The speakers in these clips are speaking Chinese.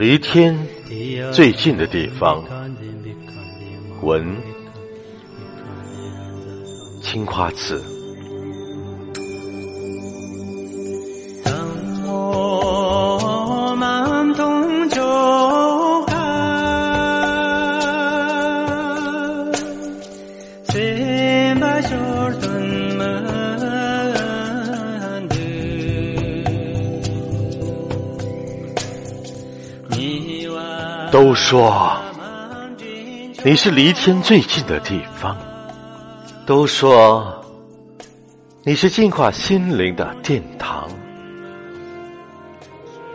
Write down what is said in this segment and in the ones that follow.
离天最近的地方，文青花瓷。都说你是离天最近的地方，都说你是净化心灵的殿堂，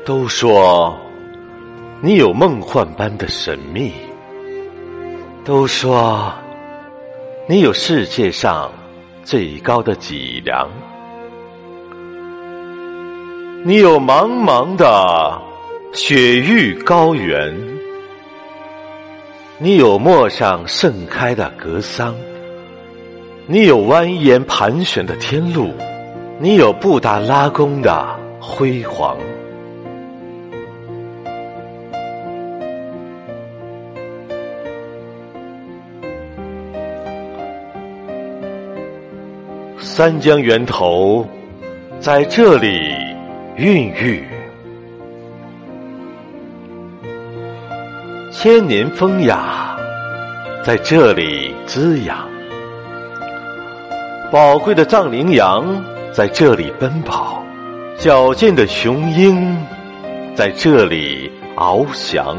都说你有梦幻般的神秘，都说你有世界上最高的脊梁，你有茫茫的雪域高原。你有陌上盛开的格桑，你有蜿蜒盘旋的天路，你有布达拉宫的辉煌。三江源头在这里孕育。千年风雅在这里滋养，宝贵的藏羚羊在这里奔跑，矫健的雄鹰在这里翱翔。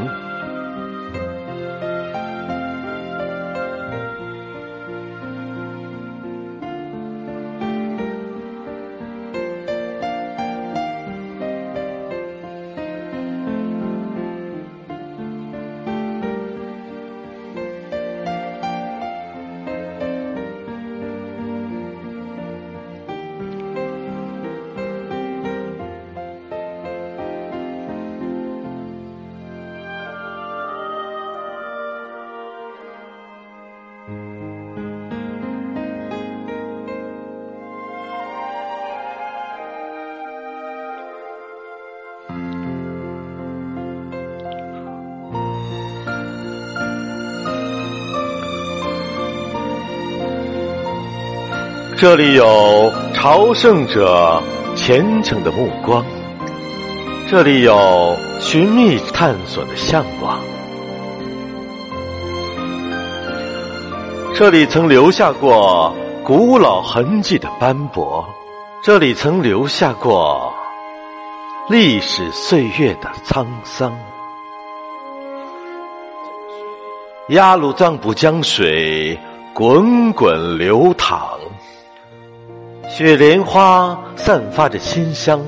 这里有朝圣者虔诚的目光，这里有寻觅探索的向往，这里曾留下过古老痕迹的斑驳，这里曾留下过历史岁月的沧桑。鸭鲁藏布江水滚滚流淌。雪莲花散发着馨香。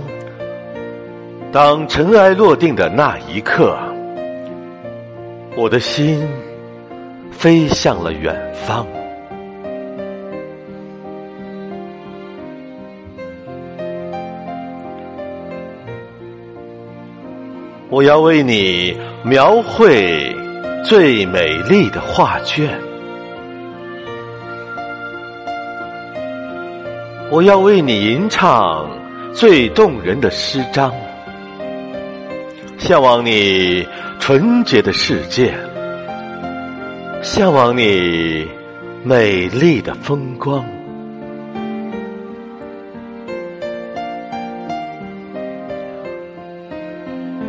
当尘埃落定的那一刻，我的心飞向了远方。我要为你描绘最美丽的画卷。我要为你吟唱最动人的诗章，向往你纯洁的世界，向往你美丽的风光，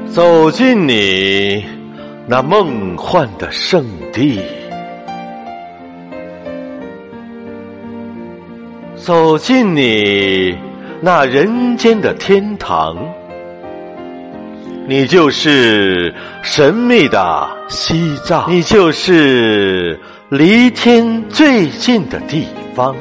走进你那梦幻的圣地。走进你那人间的天堂，你就是神秘的西藏，你就是离天最近的地方。